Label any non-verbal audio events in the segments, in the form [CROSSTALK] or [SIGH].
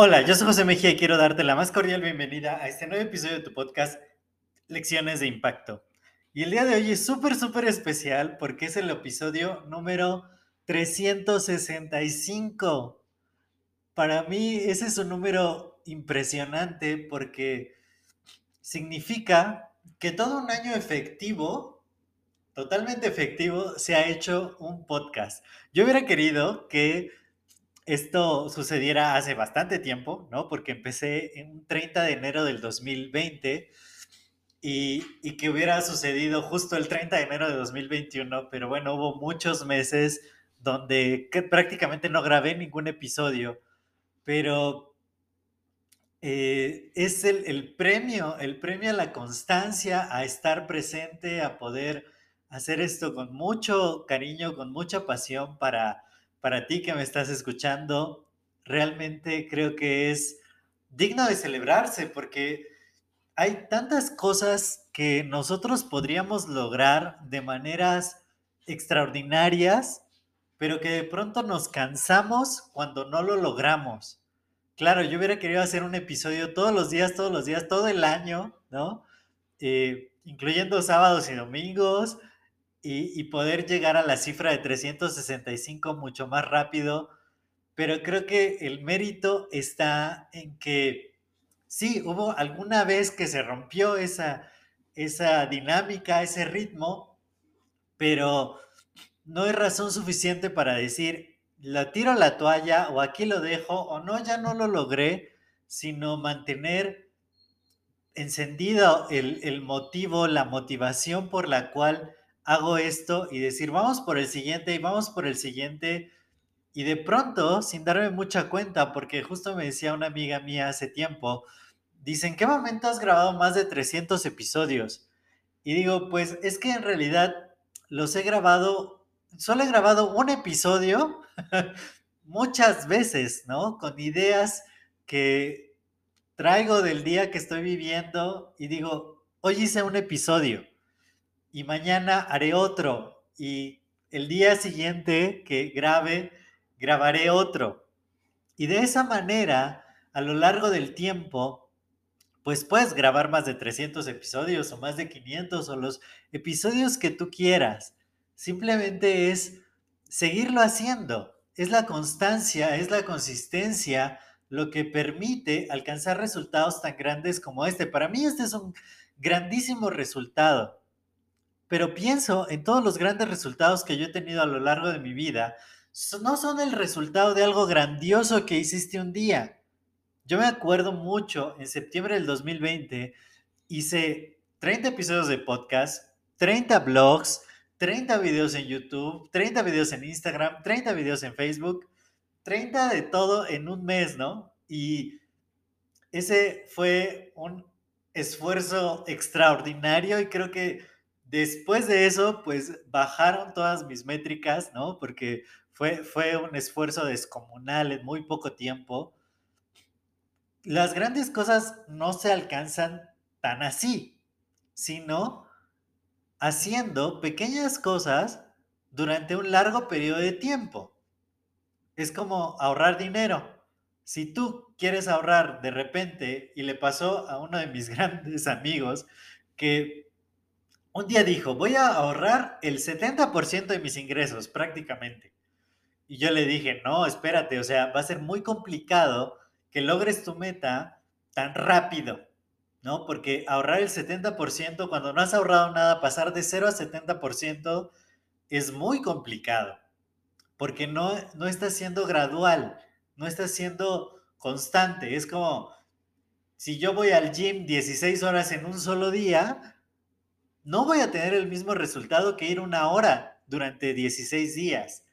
Hola, yo soy José Mejía y quiero darte la más cordial bienvenida a este nuevo episodio de tu podcast Lecciones de Impacto. Y el día de hoy es súper, súper especial porque es el episodio número 365. Para mí ese es un número impresionante porque significa que todo un año efectivo, totalmente efectivo, se ha hecho un podcast. Yo hubiera querido que esto sucediera hace bastante tiempo, ¿no? Porque empecé en 30 de enero del 2020 y, y, que hubiera sucedido justo el 30 de enero de 2021, pero bueno, hubo muchos meses donde prácticamente no grabé ningún episodio, pero eh, es el, el, premio, el premio a la constancia, a estar presente, a poder hacer esto con mucho cariño, con mucha pasión para para ti que me estás escuchando, realmente creo que es digno de celebrarse porque hay tantas cosas que nosotros podríamos lograr de maneras extraordinarias, pero que de pronto nos cansamos cuando no lo logramos. Claro, yo hubiera querido hacer un episodio todos los días, todos los días, todo el año, ¿no? Eh, incluyendo sábados y domingos, y, poder llegar a la cifra de 365 mucho más rápido, pero creo que el mérito está en que sí, hubo alguna vez que se rompió esa, esa dinámica, ese ritmo, pero no hay razón suficiente para decir, la tiro la toalla o aquí lo dejo o no, ya no lo logré, sino mantener encendido el, el motivo, la motivación por la cual hago esto y decir, vamos por el siguiente y vamos por el siguiente. Y de pronto, sin darme mucha cuenta, porque justo me decía una amiga mía hace tiempo, dicen, ¿qué momento has grabado más de 300 episodios? Y digo, pues es que en realidad los he grabado, solo he grabado un episodio [LAUGHS] muchas veces, ¿no? Con ideas que traigo del día que estoy viviendo y digo, hoy hice un episodio y mañana haré otro y el día siguiente que grabe, grabaré otro. Y de esa manera, a lo largo del tiempo, pues puedes grabar más de 300 episodios o más de 500 o los episodios que tú quieras. Simplemente es seguirlo haciendo. Es la constancia, es la consistencia lo que permite alcanzar resultados tan grandes como este. Para mí este es un grandísimo resultado pero pienso en todos los grandes resultados que yo he tenido a lo largo de mi vida, no son el resultado de algo grandioso que hiciste un día. Yo me acuerdo mucho, en septiembre del 2020 hice 30 episodios de podcast, 30 blogs, 30 videos en YouTube, 30 videos en Instagram, 30 videos en Facebook, 30 de todo en un mes, ¿no? Y ese fue un esfuerzo extraordinario y creo que Después de eso, pues bajaron todas mis métricas, ¿no? Porque fue, fue un esfuerzo descomunal en muy poco tiempo. Las grandes cosas no se alcanzan tan así, sino haciendo pequeñas cosas durante un largo periodo de tiempo. Es como ahorrar dinero. Si tú quieres ahorrar de repente, y le pasó a uno de mis [LAUGHS] grandes amigos, que un día dijo, voy a ahorrar el 70% de mis ingresos prácticamente. Y yo le dije, no, espérate, o sea, va a ser muy complicado que logres tu meta tan rápido, ¿no? Porque ahorrar el 70% cuando no has ahorrado nada, pasar de 0 a 70% es muy complicado, porque no, no está siendo gradual, no está siendo constante. Es como, si yo voy al gym 16 horas en un solo día, no voy a tener el mismo resultado que ir una hora durante 16 días.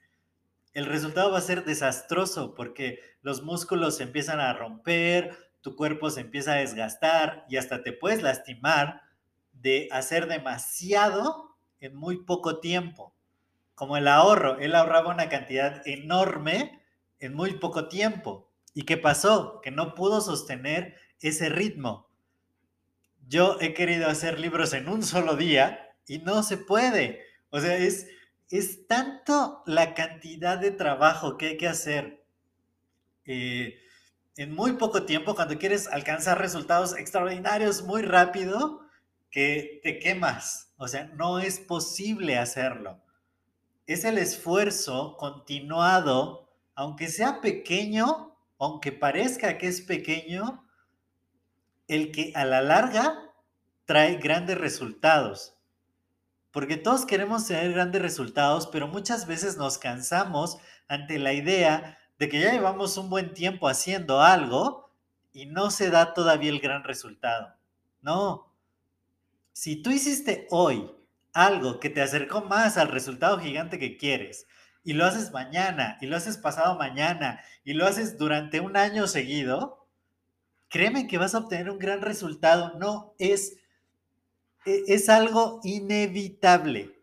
el resultado va a ser desastroso porque los músculos se empiezan a romper, tu cuerpo se empieza a desgastar y hasta te puedes lastimar de hacer demasiado en muy poco tiempo. Como el ahorro, él ahorraba una cantidad enorme en muy poco tiempo. ¿Y qué pasó? Que no pudo sostener ese ritmo. Yo he querido hacer libros en un solo día y no se puede. O sea, es, es tanto la cantidad de trabajo que hay que hacer eh, en muy poco tiempo cuando quieres alcanzar resultados extraordinarios muy rápido que te quemas. O sea, no es posible hacerlo. Es el esfuerzo continuado, aunque sea pequeño, aunque parezca que es pequeño, el que a la larga trae grandes resultados. Porque todos queremos tener grandes resultados, pero muchas veces nos cansamos ante la idea de que ya llevamos un buen tiempo haciendo algo y no se da todavía el gran resultado. No. Si tú hiciste hoy algo que te acercó más al resultado gigante que quieres, y lo haces mañana, y lo haces pasado mañana, y lo haces durante un año seguido, créeme que vas a obtener un gran resultado. No es es algo inevitable.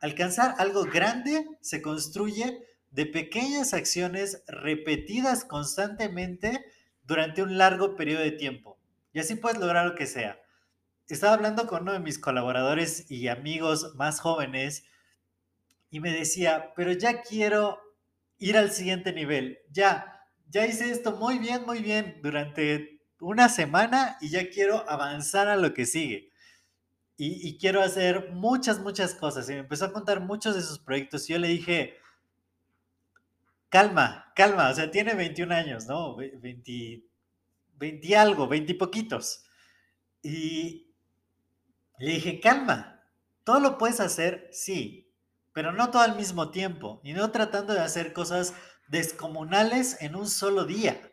Alcanzar algo grande se construye de pequeñas acciones repetidas constantemente durante un largo periodo de tiempo. Y así puedes lograr lo que sea. Estaba hablando con uno de mis colaboradores y amigos más jóvenes y me decía, pero ya quiero ir al siguiente nivel. Ya, ya hice esto muy bien, muy bien durante una semana y ya quiero avanzar a lo que sigue y, quiero hacer muchas, muchas cosas. Y me empezó a contar muchos de sus proyectos y yo le dije, calma, calma, o sea, tiene 21 años, ¿no? 20, 20 algo, 20 y poquitos. Y le dije, calma, todo lo puedes hacer, sí, pero no todo al mismo tiempo y no tratando de hacer cosas descomunales en un solo día.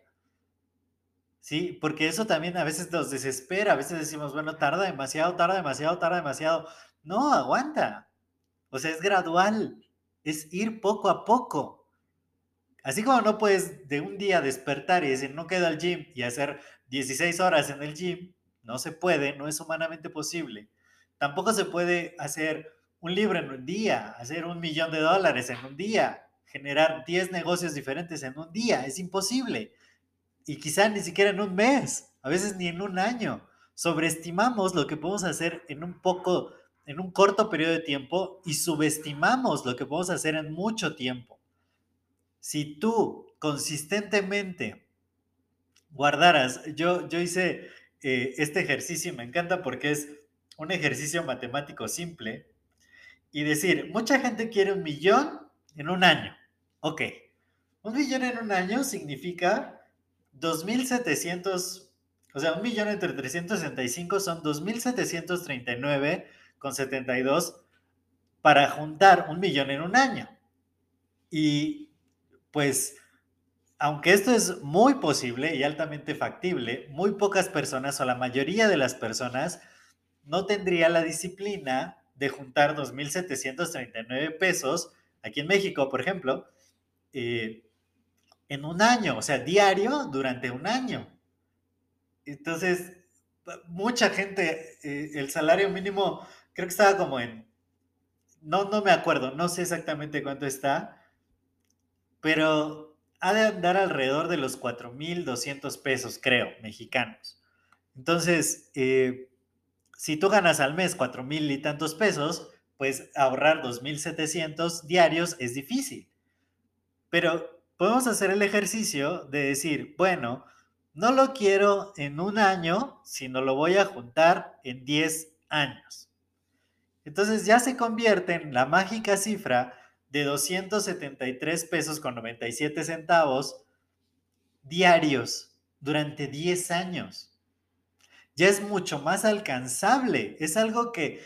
Sí, porque eso también a veces nos desespera, a veces decimos, bueno, tarda demasiado, tarda demasiado, tarda demasiado. No, aguanta. O sea, es gradual, es ir poco a poco. Así como no puedes de un día despertar y decir, no quedo al gym y hacer 16 horas en el gym, no se puede, no es humanamente posible. Tampoco se puede hacer un libro en un día, hacer un millón de dólares en un día, generar 10 negocios diferentes en un día, es imposible y quizá ni siquiera en un mes, a veces ni en un año. Sobreestimamos lo que podemos hacer en un poco, en un corto periodo de tiempo y subestimamos lo que podemos hacer en mucho tiempo. Si tú consistentemente guardaras, yo, yo hice eh, este ejercicio y me encanta porque es un ejercicio matemático simple y decir, mucha gente quiere un millón en un año. Ok, un millón en un año significa 2.700, o sea, un millón entre 365 son 2.739 con 72 para juntar un millón en un año. Y pues, aunque esto es muy posible y altamente factible, muy pocas personas o la mayoría de las personas no tendría la disciplina de juntar 2.739 pesos aquí en México, por ejemplo, eh, en un año, o sea, diario durante un año. Entonces, mucha gente, eh, el salario mínimo creo que estaba como en, no, no me acuerdo, no sé exactamente cuánto está, pero ha de andar alrededor de los 4.200 pesos, creo, mexicanos. Entonces, eh, si tú ganas al mes 4.000 y tantos pesos, pues ahorrar 2.700 diarios es difícil. Pero podemos hacer el ejercicio de decir, bueno, no lo quiero en un año, sino lo voy a juntar en 10 años. Entonces ya se convierte en la mágica cifra de 273 pesos con 97 centavos diarios durante 10 años. Ya es mucho más alcanzable. Es algo que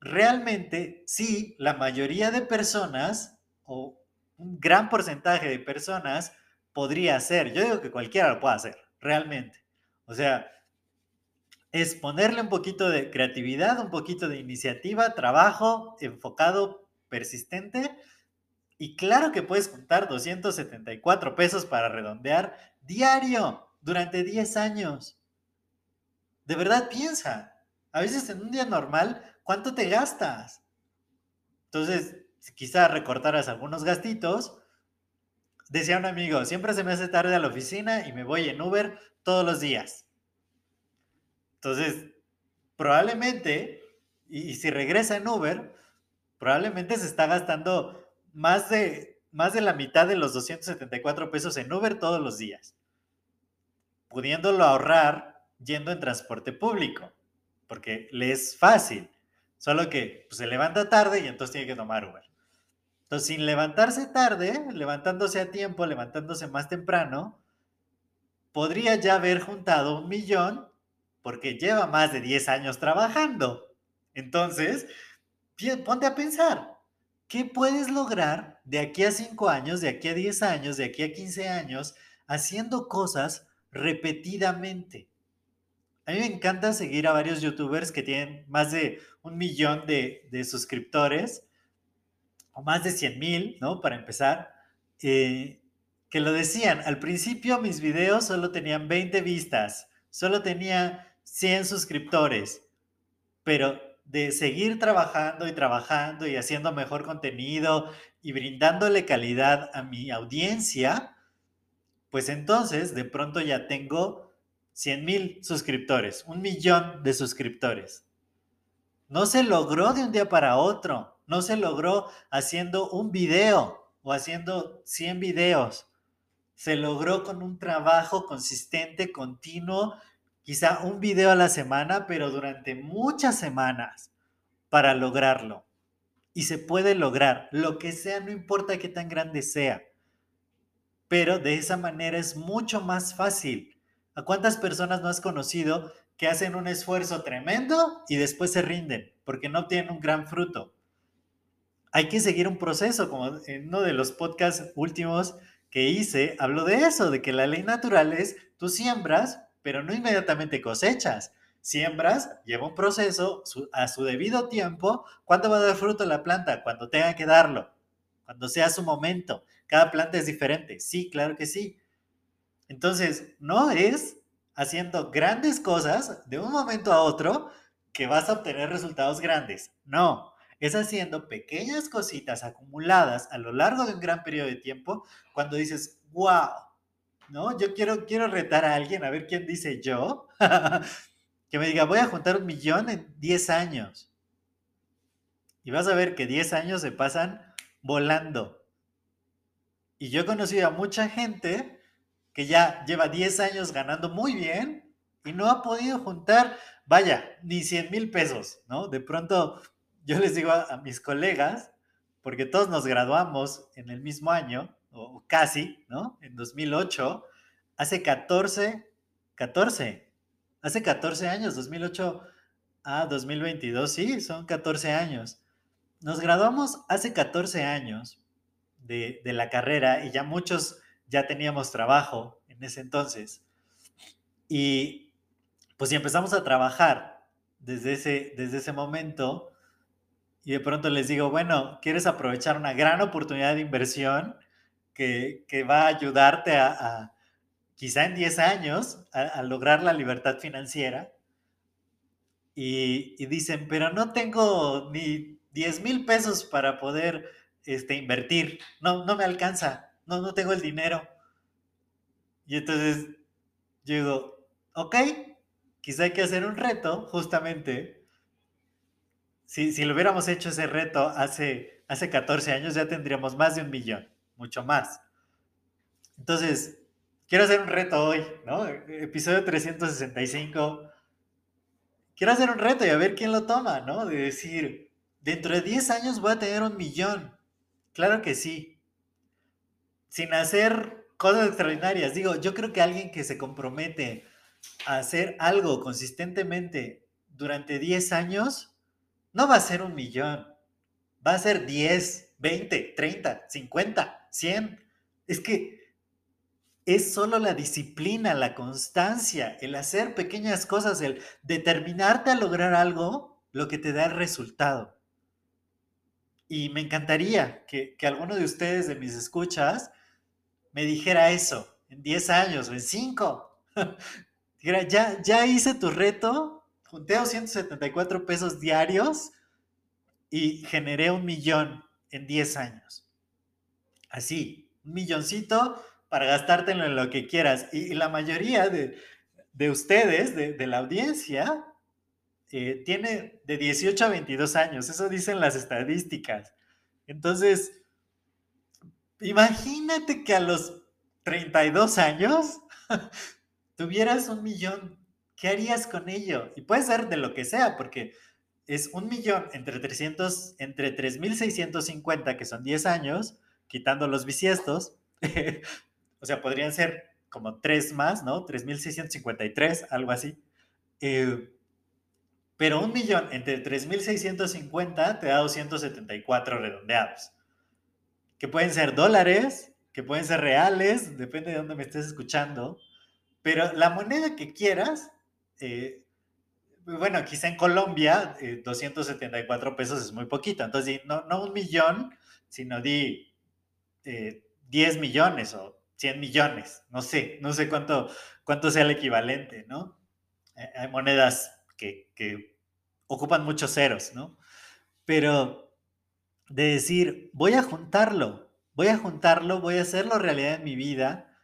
realmente, sí, la mayoría de personas, o un gran porcentaje de personas podría hacer. Yo digo que cualquiera lo puede hacer, realmente. O sea, es ponerle un poquito de creatividad, un poquito de iniciativa, trabajo enfocado, persistente, Y claro que puedes juntar 274 pesos para redondear diario durante 10 años. De verdad piensa. A veces en un día normal, ¿cuánto te gastas? Entonces, si quizá recortaras algunos gastitos, decía un amigo, siempre se me hace tarde a la oficina y me voy en Uber todos los días. Entonces, probablemente, y, si regresa en Uber, probablemente se está gastando más de, más de la mitad de los 274 pesos en Uber todos los días, pudiéndolo ahorrar yendo en transporte público, porque le es fácil, solo que pues, se levanta tarde y entonces tiene que tomar Uber. Entonces, sin levantarse tarde, levantándose a tiempo, levantándose más temprano, podría ya haber juntado un millón porque lleva más de 10 años trabajando. Entonces, ponte a pensar, ¿qué puedes lograr de aquí a 5 años, de aquí a 10 años, de aquí a 15 años, haciendo cosas repetidamente? A mí me encanta seguir a varios youtubers que tienen más de un millón de, suscriptores, o más de 100 mil, ¿no? Para empezar, eh, que lo decían, al principio mis videos solo tenían 20 vistas, solo tenía 100 suscriptores, pero de seguir trabajando y trabajando y haciendo mejor contenido y brindándole calidad a mi audiencia, pues entonces de pronto ya tengo 100 mil suscriptores, un millón de suscriptores. No se logró de un día para otro, no se logró haciendo un video o haciendo 100 videos. Se logró con un trabajo consistente, continuo quizá un video a la semana, pero durante muchas semanas para lograrlo. Y se puede lograr, lo que sea, no importa qué tan grande sea. Pero de esa manera es mucho más fácil. ¿A cuántas personas no has conocido que hacen un esfuerzo tremendo y después se rinden porque no tienen un gran fruto? Hay que seguir un proceso, como en uno de los podcasts últimos que hice, hablo de eso, de que la ley natural es, tú siembras, pero no inmediatamente cosechas. Siembras, lleva un proceso a su debido tiempo. ¿Cuándo va a dar fruto la planta? Cuando tenga que darlo, cuando sea su momento. Cada planta es diferente. Sí, claro que sí. Entonces, no es haciendo grandes cosas de un momento a otro que vas a obtener resultados grandes. No, es haciendo pequeñas cositas acumuladas a lo largo de un gran periodo de tiempo cuando dices, wow, ¿no? Yo quiero, quiero retar a alguien, a ver quién dice yo, [LAUGHS] que me diga, voy a juntar un millón en 10 años. Y vas a ver que 10 años se pasan volando. Y yo he conocido a mucha gente que ya lleva 10 años ganando muy bien y no ha podido juntar, vaya, ni 100 mil pesos, ¿no? De pronto yo les digo a, a mis colegas, porque todos nos graduamos en el mismo año, o casi, ¿no? En 2008, hace 14, 14, hace 14 años, 2008 a 2022, sí, son 14 años. Nos graduamos hace 14 años de, de la carrera y ya muchos ya teníamos trabajo en ese entonces. Y pues si empezamos a trabajar desde ese, desde ese momento y de pronto les digo, bueno, ¿quieres aprovechar una gran oportunidad de inversión? que, va a ayudarte a, quizá en 10 años, a, lograr la libertad financiera. Y, dicen, pero no tengo ni 10 mil pesos para poder este, invertir, no, no me alcanza, no, no tengo el dinero. Y entonces yo digo, ok, quizá hay que hacer un reto, justamente. Si, si lo hubiéramos hecho ese reto hace, hace 14 años, ya tendríamos más de un millón mucho más. Entonces, quiero hacer un reto hoy, ¿no? Episodio 365. Quiero hacer un reto y a ver quién lo toma, ¿no? De decir, dentro de 10 años voy a tener un millón. Claro que sí. Sin hacer cosas extraordinarias. Digo, yo creo que alguien que se compromete a hacer algo consistentemente durante 10 años, no va a ser un millón. Va a ser 10, 20, 30, 50. 100. Es que es solo la disciplina, la constancia, el hacer pequeñas cosas, el determinarte a lograr algo, lo que te da el resultado. Y me encantaría que, que alguno de ustedes, de mis escuchas, me dijera eso en 10 años o en 5. [LAUGHS] dijera, ya, ya hice tu reto, junté 274 pesos diarios y generé un millón en 10 años. Así, un milloncito para gastártelo en lo que quieras. Y, la mayoría de, de ustedes, de, la audiencia, eh, tiene de 18 a 22 años. Eso dicen las estadísticas. Entonces, imagínate que a los 32 años [LAUGHS] tuvieras un millón. ¿Qué harías con ello? Y puede ser de lo que sea, porque es un millón entre 300, entre 3.650, que son 10 años, quitando los bisiestos, [LAUGHS] o sea, podrían ser como 3 más, ¿no? 3.653, algo así. Eh, pero un millón entre 3.650 te da 274 redondeados, que pueden ser dólares, que pueden ser reales, depende de dónde me estés escuchando, pero la moneda que quieras, eh, bueno, quizá en Colombia 274 eh, pesos es muy poquito, entonces no, no un millón, sino di 10 eh, millones o 100 millones, no sé, no sé cuánto, cuánto sea el equivalente, ¿no? Hay monedas que, que ocupan muchos ceros, ¿no? Pero de decir, voy a juntarlo, voy a juntarlo, voy a hacerlo realidad en mi vida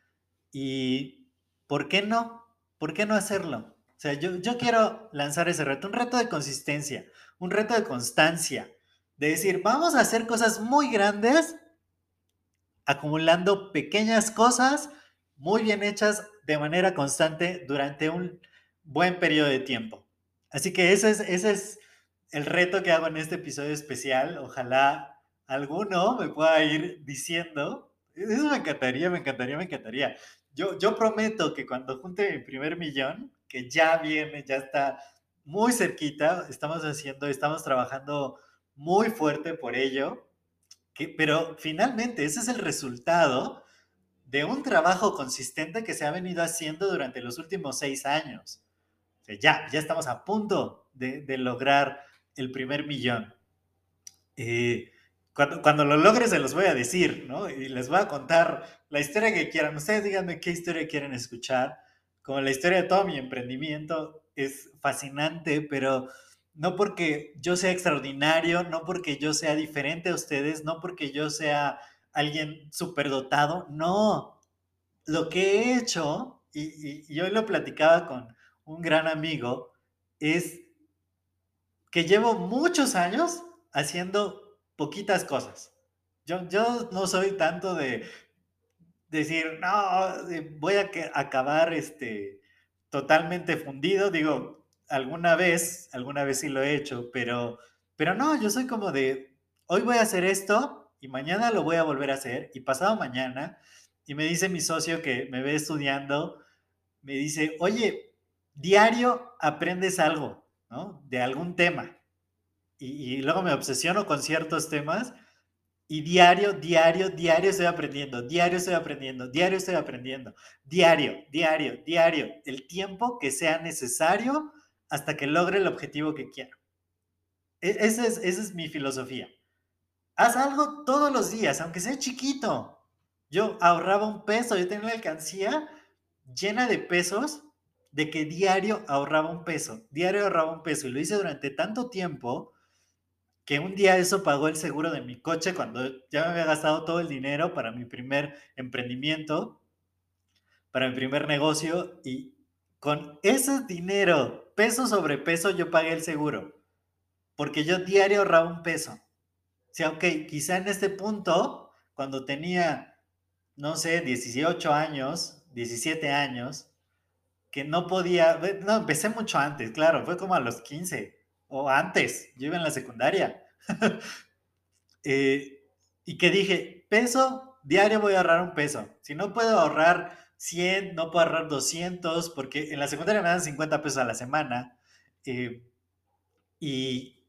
y ¿por qué no? ¿Por qué no hacerlo? O sea, yo, yo quiero lanzar ese reto, un reto de consistencia, un reto de constancia, de decir, vamos a hacer cosas muy grandes acumulando pequeñas cosas muy bien hechas de manera constante durante un buen periodo de tiempo. Así que ese es, ese es el reto que hago en este episodio especial. Ojalá alguno me pueda ir diciendo. Eso me encantaría, me encantaría, me encantaría. Yo, yo prometo que cuando junte mi primer millón, que ya viene, ya está muy cerquita, estamos haciendo, estamos trabajando muy fuerte por ello, que, pero finalmente ese es el resultado de un trabajo consistente que se ha venido haciendo durante los últimos seis años ya, ya estamos a punto de, lograr el primer millón. Eh, cuando, cuando, lo logre se los voy a decir, ¿no? Y les voy a contar la historia que quieran. Ustedes díganme qué historia quieren escuchar. Como la historia de todo mi emprendimiento es fascinante, pero no porque yo sea extraordinario, no porque yo sea diferente a ustedes, no porque yo sea alguien superdotado, no. Lo que he hecho, y, y hoy lo platicaba con, un gran amigo, es que llevo muchos años haciendo poquitas cosas. Yo, yo no soy tanto de decir, no, voy a acabar este, totalmente fundido. Digo, alguna vez, alguna vez sí lo he hecho, pero, pero no, yo soy como de, hoy voy a hacer esto y mañana lo voy a volver a hacer y pasado mañana. Y me dice mi socio que me ve estudiando, me dice, oye, diario aprendes algo, ¿no? De algún tema. Y, luego me obsesiono con ciertos temas y diario, diario, diario estoy aprendiendo, diario estoy aprendiendo, diario estoy aprendiendo, diario, diario, diario, el tiempo que sea necesario hasta que logre el objetivo que quiero. E, esa es, esa es mi filosofía. Haz algo todos los días, aunque sea chiquito. Yo ahorraba un peso, yo tenía una alcancía llena de pesos de que diario ahorraba un peso, diario ahorraba un peso y lo hice durante tanto tiempo que un día eso pagó el seguro de mi coche cuando ya me había gastado todo el dinero para mi primer emprendimiento, para mi primer negocio y con ese dinero, peso sobre peso, yo pagué el seguro, porque yo diario ahorraba un peso. O sea, ok, quizá en este punto, cuando tenía, no sé, 18 años, 17 años, que no podía, no, empecé mucho antes, claro, fue como a los 15 o antes, yo iba en la secundaria. [LAUGHS] Eh, y que dije, peso, diario voy a ahorrar un peso. Si no puedo ahorrar 100, no puedo ahorrar 200, porque en la secundaria me dan 50 pesos a la semana. Eh, y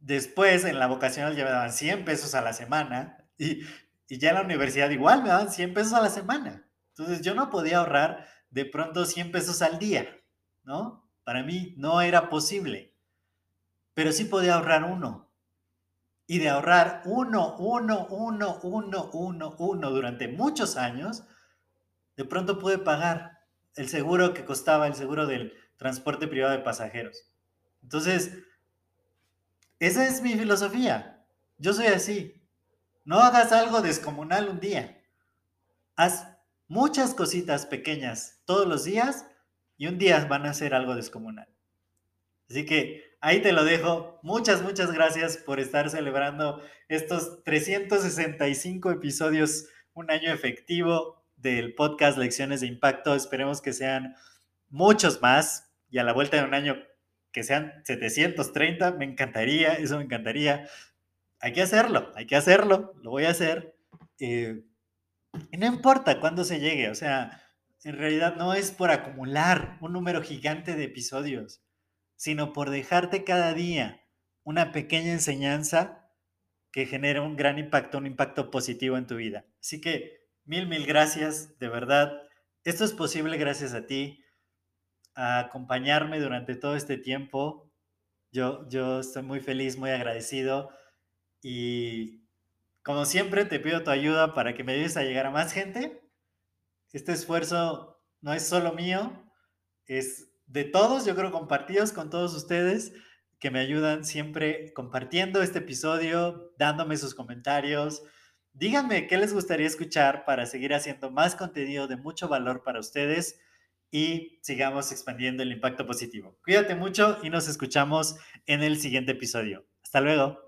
después en la vocacional ya me daban 100 pesos a la semana. Y, y ya en la universidad igual me daban 100 pesos a la semana. Entonces yo no podía ahorrar de pronto 100 pesos al día, ¿no? Para mí no era posible, pero sí podía ahorrar uno. y de ahorrar uno, uno, uno, uno, uno, uno durante muchos años, de pronto pude pagar el seguro que costaba el seguro del transporte privado de pasajeros. Entonces, esa es mi filosofía. Yo soy así. No hagas algo descomunal un día. Haz muchas cositas pequeñas todos los días y un día van a hacer algo descomunal. Así que ahí te lo dejo. Muchas, muchas gracias por estar celebrando estos 365 episodios, un año efectivo del podcast Lecciones de Impacto. Esperemos que sean muchos más y a la vuelta de un año que sean 730. Me encantaría, eso me encantaría. Hay que hacerlo, hay que hacerlo, lo voy a hacer. Eh, y no importa cuándo se llegue, o sea, en realidad no es por acumular un número gigante de episodios sino por dejarte cada día una pequeña enseñanza que genere un gran impacto, un impacto positivo en tu vida. Así que mil, mil gracias, de verdad. Esto es posible gracias a ti, a acompañarme durante todo este tiempo. Yo, yo estoy muy feliz, muy agradecido y como siempre te pido tu ayuda para que me ayudes a llegar a más gente. Este esfuerzo no es solo mío, es de todos, yo creo compartidos con todos ustedes que me ayudan siempre compartiendo este episodio, dándome sus comentarios. Díganme qué les gustaría escuchar para seguir haciendo más contenido de mucho valor para ustedes y sigamos expandiendo el impacto positivo. Cuídate mucho y nos escuchamos en el siguiente episodio. Hasta luego.